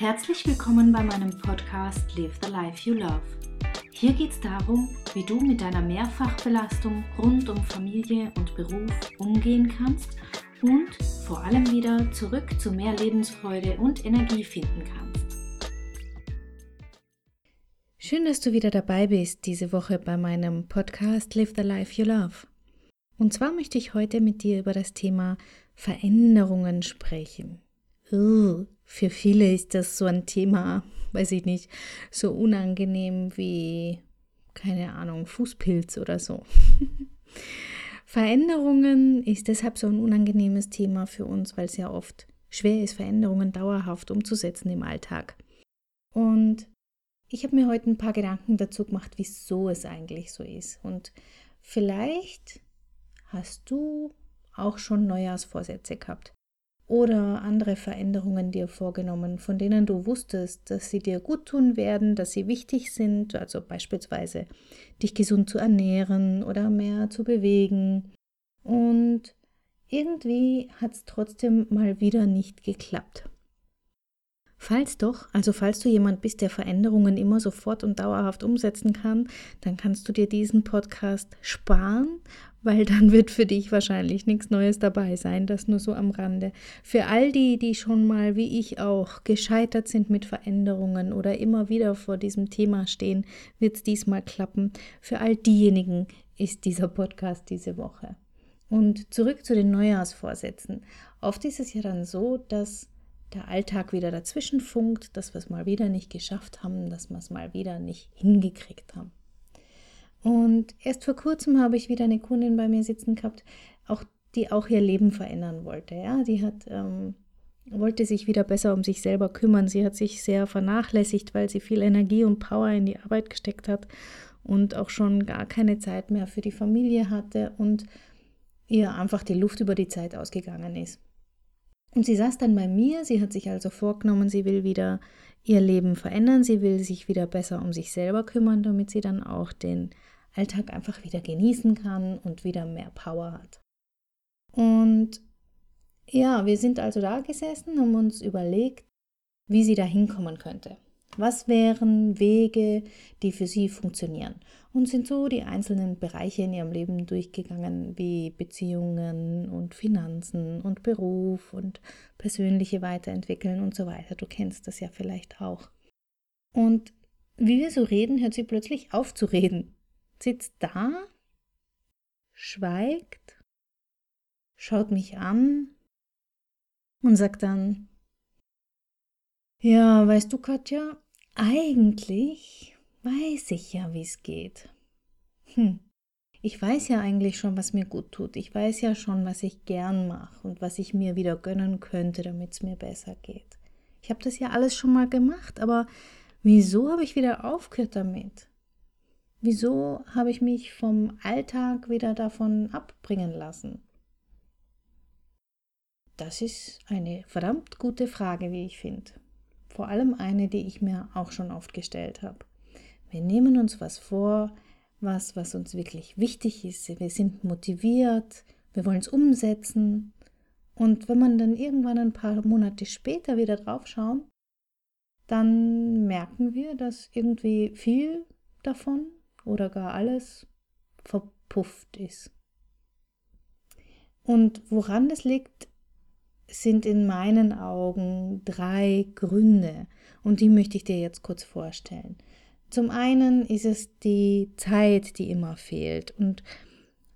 Herzlich willkommen bei meinem Podcast Live the Life You Love. Hier geht es darum, wie du mit deiner Mehrfachbelastung rund um Familie und Beruf umgehen kannst und vor allem wieder zurück zu mehr Lebensfreude und Energie finden kannst. Schön, dass du wieder dabei bist diese Woche bei meinem Podcast Live the Life You Love. Und zwar möchte ich heute mit dir über das Thema Veränderungen sprechen. Uh, für viele ist das so ein Thema, weiß ich nicht, so unangenehm wie, keine Ahnung, Fußpilz oder so. Veränderungen ist deshalb so ein unangenehmes Thema für uns, weil es ja oft schwer ist, Veränderungen dauerhaft umzusetzen im Alltag. Und ich habe mir heute ein paar Gedanken dazu gemacht, wieso es eigentlich so ist. Und vielleicht hast du auch schon Neujahrsvorsätze gehabt oder andere Veränderungen dir vorgenommen, von denen du wusstest, dass sie dir gut tun werden, dass sie wichtig sind, also beispielsweise dich gesund zu ernähren oder mehr zu bewegen. Und irgendwie hat es trotzdem mal wieder nicht geklappt. Falls doch, also falls du jemand bist, der Veränderungen immer sofort und dauerhaft umsetzen kann, dann kannst du dir diesen Podcast sparen, weil dann wird für dich wahrscheinlich nichts Neues dabei sein, das nur so am Rande. Für all die, die schon mal, wie ich auch, gescheitert sind mit Veränderungen oder immer wieder vor diesem Thema stehen, wird es diesmal klappen. Für all diejenigen ist dieser Podcast diese Woche. Und zurück zu den Neujahrsvorsätzen. Oft ist es ja dann so, dass der Alltag wieder dazwischen funkt, dass wir es mal wieder nicht geschafft haben, dass wir es mal wieder nicht hingekriegt haben. Und erst vor kurzem habe ich wieder eine Kundin bei mir sitzen gehabt, auch, die auch ihr Leben verändern wollte. Ja, die hat ähm, wollte sich wieder besser um sich selber kümmern. Sie hat sich sehr vernachlässigt, weil sie viel Energie und Power in die Arbeit gesteckt hat und auch schon gar keine Zeit mehr für die Familie hatte und ihr einfach die Luft über die Zeit ausgegangen ist. Und sie saß dann bei mir, sie hat sich also vorgenommen, sie will wieder ihr Leben verändern, sie will sich wieder besser um sich selber kümmern, damit sie dann auch den Alltag einfach wieder genießen kann und wieder mehr Power hat. Und ja, wir sind also da gesessen, haben uns überlegt, wie sie da hinkommen könnte. Was wären Wege, die für sie funktionieren? Und sind so die einzelnen Bereiche in ihrem Leben durchgegangen, wie Beziehungen und Finanzen und Beruf und persönliche Weiterentwickeln und so weiter. Du kennst das ja vielleicht auch. Und wie wir so reden, hört sie plötzlich auf zu reden. Sitzt da, schweigt, schaut mich an und sagt dann, ja, weißt du, Katja, eigentlich weiß ich ja, wie es geht. Hm. Ich weiß ja eigentlich schon, was mir gut tut. Ich weiß ja schon, was ich gern mache und was ich mir wieder gönnen könnte, damit es mir besser geht. Ich habe das ja alles schon mal gemacht, aber wieso habe ich wieder aufgehört damit? Wieso habe ich mich vom Alltag wieder davon abbringen lassen? Das ist eine verdammt gute Frage, wie ich finde vor allem eine, die ich mir auch schon oft gestellt habe. Wir nehmen uns was vor, was, was uns wirklich wichtig ist. Wir sind motiviert, wir wollen es umsetzen. Und wenn man dann irgendwann ein paar Monate später wieder drauf schauen, dann merken wir, dass irgendwie viel davon oder gar alles verpufft ist. Und woran das liegt, sind in meinen Augen drei Gründe und die möchte ich dir jetzt kurz vorstellen. Zum einen ist es die Zeit, die immer fehlt und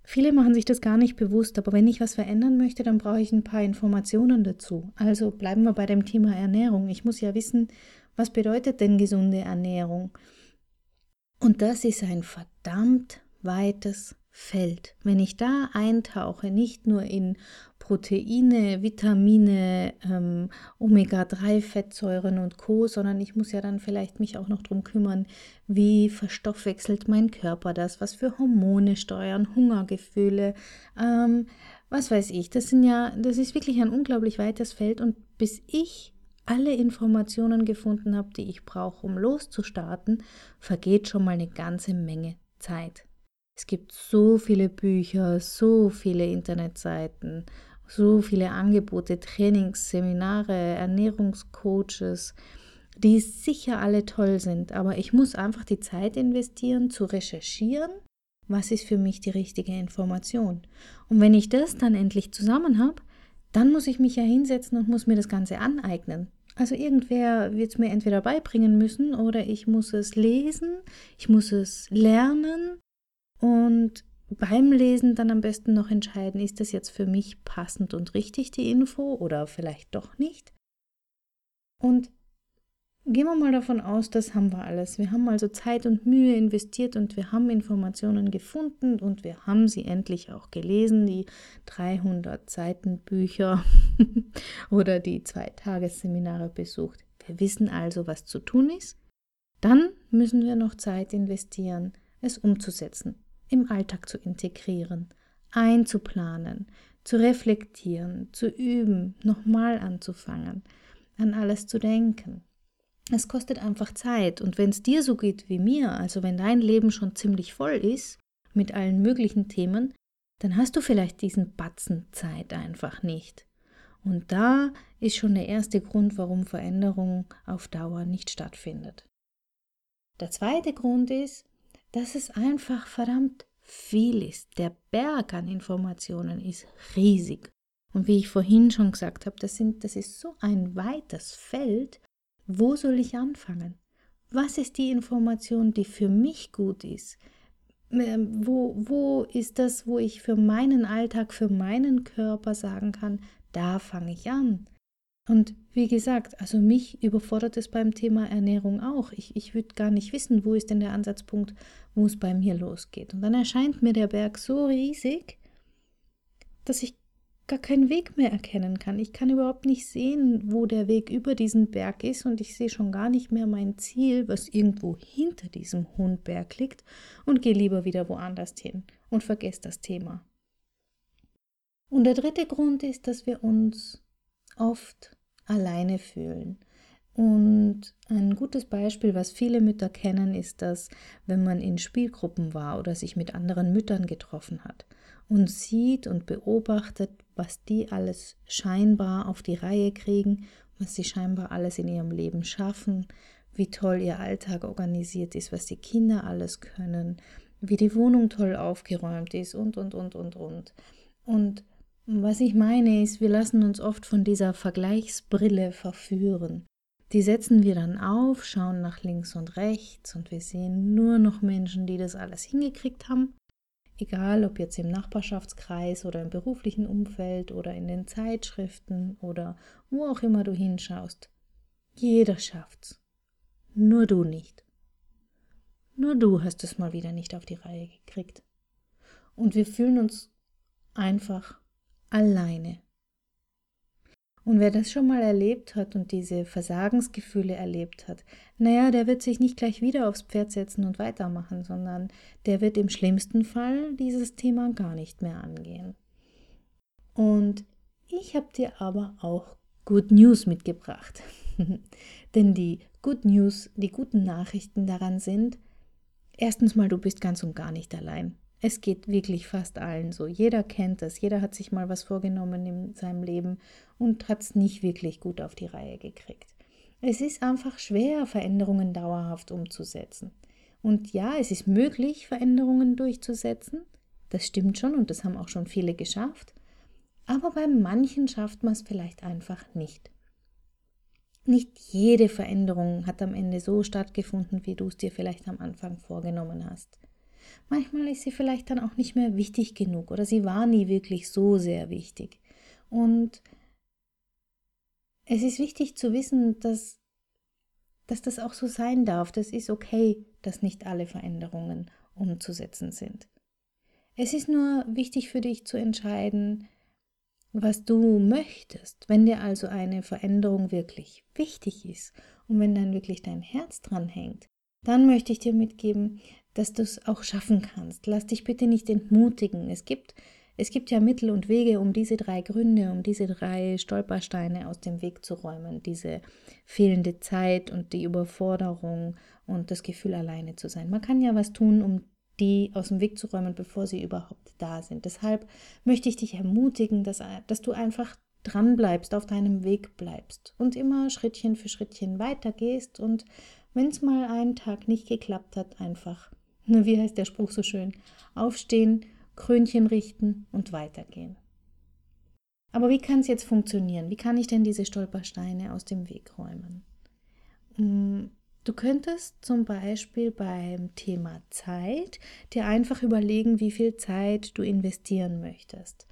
viele machen sich das gar nicht bewusst, aber wenn ich was verändern möchte, dann brauche ich ein paar Informationen dazu. Also bleiben wir bei dem Thema Ernährung. Ich muss ja wissen, was bedeutet denn gesunde Ernährung? Und das ist ein verdammt weites Feld. Wenn ich da eintauche, nicht nur in Proteine, Vitamine, ähm, Omega-3-Fettsäuren und Co., sondern ich muss ja dann vielleicht mich auch noch darum kümmern, wie verstoffwechselt mein Körper das, was für Hormone steuern, Hungergefühle, ähm, was weiß ich. Das sind ja, das ist wirklich ein unglaublich weites Feld und bis ich alle Informationen gefunden habe, die ich brauche, um loszustarten, vergeht schon mal eine ganze Menge Zeit. Es gibt so viele Bücher, so viele Internetseiten so viele Angebote, Trainings, Seminare, Ernährungscoaches, die sicher alle toll sind, aber ich muss einfach die Zeit investieren zu recherchieren, was ist für mich die richtige Information. Und wenn ich das dann endlich zusammen habe, dann muss ich mich ja hinsetzen und muss mir das Ganze aneignen. Also irgendwer wird es mir entweder beibringen müssen oder ich muss es lesen, ich muss es lernen und beim Lesen dann am besten noch entscheiden, ist das jetzt für mich passend und richtig die Info oder vielleicht doch nicht. Und Gehen wir mal davon aus, das haben wir alles. Wir haben also Zeit und Mühe investiert und wir haben Informationen gefunden und wir haben sie endlich auch gelesen, die 300 Seiten Bücher oder die zwei Tagesseminare besucht. Wir wissen also, was zu tun ist. Dann müssen wir noch Zeit investieren, es umzusetzen, im Alltag zu integrieren, einzuplanen, zu reflektieren, zu üben, nochmal anzufangen, an alles zu denken. Es kostet einfach Zeit. Und wenn es dir so geht wie mir, also wenn dein Leben schon ziemlich voll ist mit allen möglichen Themen, dann hast du vielleicht diesen Batzen Zeit einfach nicht. Und da ist schon der erste Grund, warum Veränderung auf Dauer nicht stattfindet. Der zweite Grund ist, dass es einfach verdammt viel ist. Der Berg an Informationen ist riesig. Und wie ich vorhin schon gesagt habe, das, sind, das ist so ein weites Feld, wo soll ich anfangen? Was ist die Information, die für mich gut ist? Ähm, wo, wo ist das, wo ich für meinen Alltag, für meinen Körper sagen kann, da fange ich an? Und wie gesagt, also mich überfordert es beim Thema Ernährung auch. Ich, ich würde gar nicht wissen, wo ist denn der Ansatzpunkt, wo es bei mir losgeht. Und dann erscheint mir der Berg so riesig, dass ich gar keinen Weg mehr erkennen kann. Ich kann überhaupt nicht sehen, wo der Weg über diesen Berg ist und ich sehe schon gar nicht mehr mein Ziel, was irgendwo hinter diesem hohen Berg liegt und gehe lieber wieder woanders hin und vergesse das Thema. Und der dritte Grund ist, dass wir uns oft alleine fühlen. Und ein gutes Beispiel, was viele Mütter kennen, ist, dass wenn man in Spielgruppen war oder sich mit anderen Müttern getroffen hat und sieht und beobachtet, was die alles scheinbar auf die Reihe kriegen, was sie scheinbar alles in ihrem Leben schaffen, wie toll ihr Alltag organisiert ist, was die Kinder alles können, wie die Wohnung toll aufgeräumt ist und, und, und, und, und. Und was ich meine ist, wir lassen uns oft von dieser Vergleichsbrille verführen. Die setzen wir dann auf, schauen nach links und rechts und wir sehen nur noch Menschen, die das alles hingekriegt haben Egal ob jetzt im Nachbarschaftskreis oder im beruflichen Umfeld oder in den Zeitschriften oder wo auch immer du hinschaust. Jeder schafft's. Nur du nicht. Nur du hast es mal wieder nicht auf die Reihe gekriegt. Und wir fühlen uns einfach alleine. Und wer das schon mal erlebt hat und diese Versagensgefühle erlebt hat, naja, der wird sich nicht gleich wieder aufs Pferd setzen und weitermachen, sondern der wird im schlimmsten Fall dieses Thema gar nicht mehr angehen. Und ich habe dir aber auch Good News mitgebracht. Denn die Good News, die guten Nachrichten daran sind, erstens mal, du bist ganz und gar nicht allein. Es geht wirklich fast allen so. Jeder kennt das. Jeder hat sich mal was vorgenommen in seinem Leben und hat es nicht wirklich gut auf die Reihe gekriegt. Es ist einfach schwer, Veränderungen dauerhaft umzusetzen. Und ja, es ist möglich, Veränderungen durchzusetzen. Das stimmt schon und das haben auch schon viele geschafft. Aber bei manchen schafft man es vielleicht einfach nicht. Nicht jede Veränderung hat am Ende so stattgefunden, wie du es dir vielleicht am Anfang vorgenommen hast. Manchmal ist sie vielleicht dann auch nicht mehr wichtig genug oder sie war nie wirklich so sehr wichtig. Und es ist wichtig zu wissen, dass, dass das auch so sein darf. Das ist okay, dass nicht alle Veränderungen umzusetzen sind. Es ist nur wichtig für dich zu entscheiden, was du möchtest. Wenn dir also eine Veränderung wirklich wichtig ist und wenn dann wirklich dein Herz dran hängt, dann möchte ich dir mitgeben, dass du es auch schaffen kannst. Lass dich bitte nicht entmutigen. Es gibt, es gibt ja Mittel und Wege, um diese drei Gründe, um diese drei Stolpersteine aus dem Weg zu räumen. Diese fehlende Zeit und die Überforderung und das Gefühl, alleine zu sein. Man kann ja was tun, um die aus dem Weg zu räumen, bevor sie überhaupt da sind. Deshalb möchte ich dich ermutigen, dass, dass du einfach dran bleibst, auf deinem Weg bleibst und immer Schrittchen für Schrittchen weitergehst und wenn es mal einen Tag nicht geklappt hat, einfach, wie heißt der Spruch so schön, aufstehen, Krönchen richten und weitergehen. Aber wie kann es jetzt funktionieren? Wie kann ich denn diese Stolpersteine aus dem Weg räumen? Mm, du könntest zum Beispiel beim Thema Zeit dir einfach überlegen, wie viel Zeit du investieren möchtest.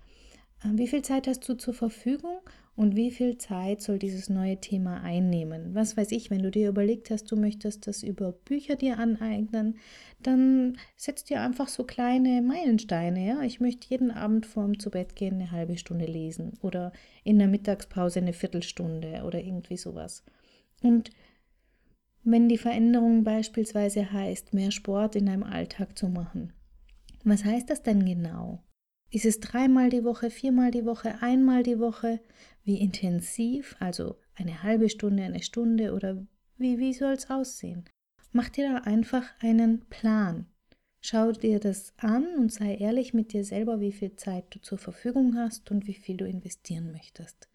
Ähm, wie viel Zeit hast du zur Verfügung und wie viel Zeit soll dieses neue Thema einnehmen? Was weiß ich, wenn du dir überlegt hast, du möchtest das über Bücher dir aneignen, dann setz dir einfach so kleine Meilensteine. Ja? Ich möchte jeden Abend vorm zu Bett gehen eine halbe Stunde lesen oder in der Mittagspause eine Viertelstunde oder irgendwie sowas. Und wenn die Veränderung beispielsweise heißt, mehr Sport in deinem Alltag zu machen, was heißt das denn genau? Ist es dreimal die Woche, viermal die Woche, einmal die Woche? Wie intensiv? Also eine halbe Stunde, eine Stunde oder wie, wie soll es aussehen? Mach dir da einfach einen Plan. Schau dir das an und sei ehrlich mit dir selber, wie viel Zeit du zur Verfügung hast und wie viel du investieren möchtest.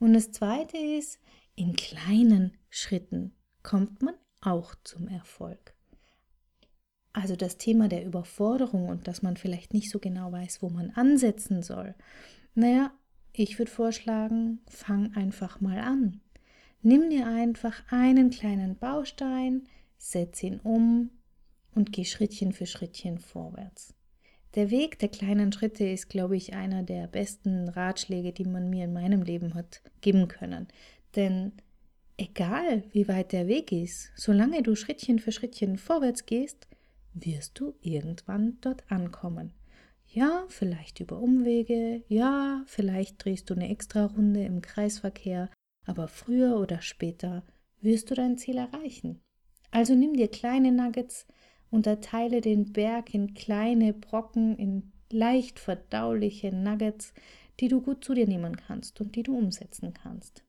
Und das Zweite ist, in kleinen Schritten kommt man auch zum Erfolg. Also das Thema der Überforderung und dass man vielleicht nicht so genau weiß, wo man ansetzen soll. Naja, ich würde vorschlagen, fang einfach mal an. Nimm dir einfach einen kleinen Baustein, setz ihn um und geh Schrittchen für Schrittchen vorwärts. Der Weg der kleinen Schritte ist, glaube ich, einer der besten Ratschläge, die man mir in meinem Leben hat geben können. Denn egal wie weit der Weg ist, solange du Schrittchen für Schrittchen vorwärts gehst, wirst du irgendwann dort ankommen. Ja, vielleicht über Umwege, ja, vielleicht drehst du eine extra Runde im Kreisverkehr, aber früher oder später wirst du dein Ziel erreichen. Also nimm dir kleine Nuggets, unterteile den Berg in kleine Brocken, in leicht verdauliche Nuggets, die du gut zu dir nehmen kannst und die du umsetzen kannst.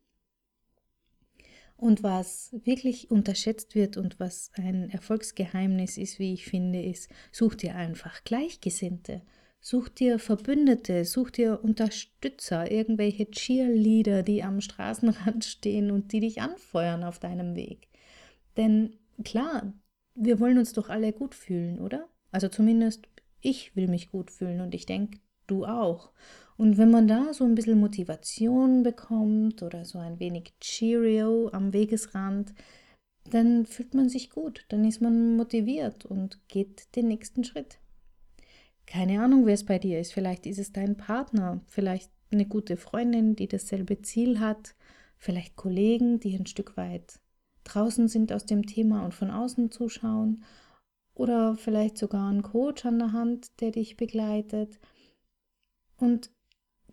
Und was wirklich unterschätzt wird und was ein Erfolgsgeheimnis ist, wie ich finde, ist, such dir einfach Gleichgesinnte. Such dir Verbündete, such dir Unterstützer, irgendwelche Cheerleader, die am Straßenrand stehen und die dich anfeuern auf deinem Weg. Denn klar, wir wollen uns doch alle gut fühlen, oder? Also zumindest ich will mich gut fühlen und ich denke, du auch. Und wenn man da so ein bisschen Motivation bekommt oder so ein wenig Cheerio am Wegesrand, dann fühlt man sich gut, dann ist man motiviert und geht den nächsten Schritt. Keine Ahnung, wer es bei dir ist. Vielleicht ist es dein Partner, vielleicht eine gute Freundin, die dasselbe Ziel hat, vielleicht Kollegen, die ein Stück weit draußen sind aus dem Thema und von außen zuschauen, oder vielleicht sogar ein Coach an der Hand, der dich begleitet. Und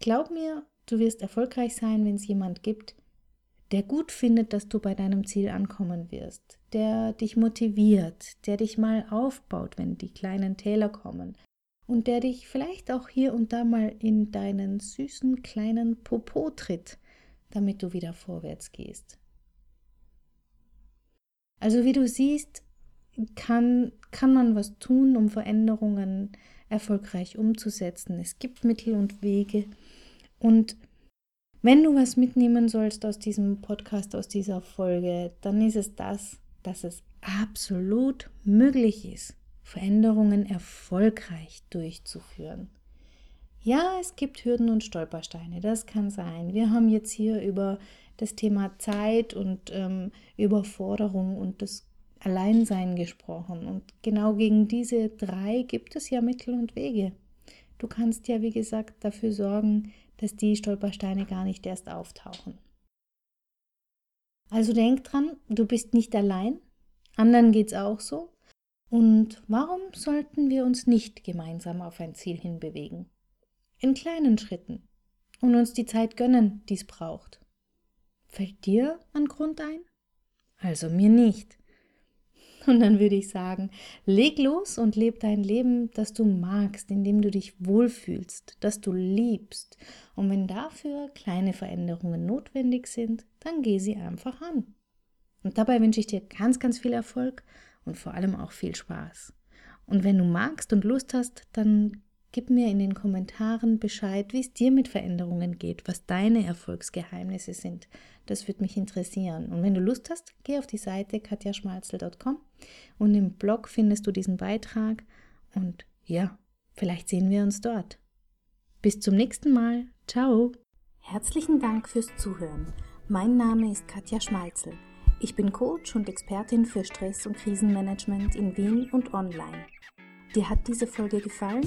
glaub mir, du wirst erfolgreich sein, wenn es jemand gibt, der gut findet, dass du bei deinem Ziel ankommen wirst, der dich motiviert, der dich mal aufbaut, wenn die kleinen Täler kommen und der dich vielleicht auch hier und da mal in deinen süßen kleinen Popo tritt, damit du wieder vorwärts gehst. Also wie du siehst, kann, kann man was tun, um Veränderungen erfolgreich umzusetzen. Es gibt Mittel und Wege. Und wenn du was mitnehmen sollst aus diesem Podcast, aus dieser Folge, dann ist es das, dass es absolut möglich ist, Veränderungen erfolgreich durchzuführen. Ja, es gibt Hürden und Stolpersteine, das kann sein. Wir haben jetzt hier über das Thema Zeit und ähm, Überforderung und das Alleinsein gesprochen. Und genau gegen diese drei gibt es ja Mittel und Wege. Du kannst ja, wie gesagt, dafür sorgen, dass die Stolpersteine gar nicht erst auftauchen. Also denk dran, du bist nicht allein. Anderen geht's auch so. Und warum sollten wir uns nicht gemeinsam auf ein Ziel hinbewegen? In kleinen Schritten und uns die Zeit gönnen, die es braucht. Fällt dir ein Grund ein? Also mir nicht. Und dann würde ich sagen, leg los und leb dein Leben, das du magst, in dem du dich wohlfühlst, das du liebst. Und wenn dafür kleine Veränderungen notwendig sind, dann geh sie einfach an. Und dabei wünsche ich dir ganz, ganz viel Erfolg und vor allem auch viel Spaß. Und wenn du magst und Lust hast, dann Gib mir in den Kommentaren Bescheid, wie es dir mit Veränderungen geht, was deine Erfolgsgeheimnisse sind. Das würde mich interessieren. Und wenn du Lust hast, geh auf die Seite katjaschmalzel.com und im Blog findest du diesen Beitrag. Und ja, vielleicht sehen wir uns dort. Bis zum nächsten Mal. Ciao. Herzlichen Dank fürs Zuhören. Mein Name ist Katja Schmalzel. Ich bin Coach und Expertin für Stress- und Krisenmanagement in Wien und online. Dir hat diese Folge gefallen?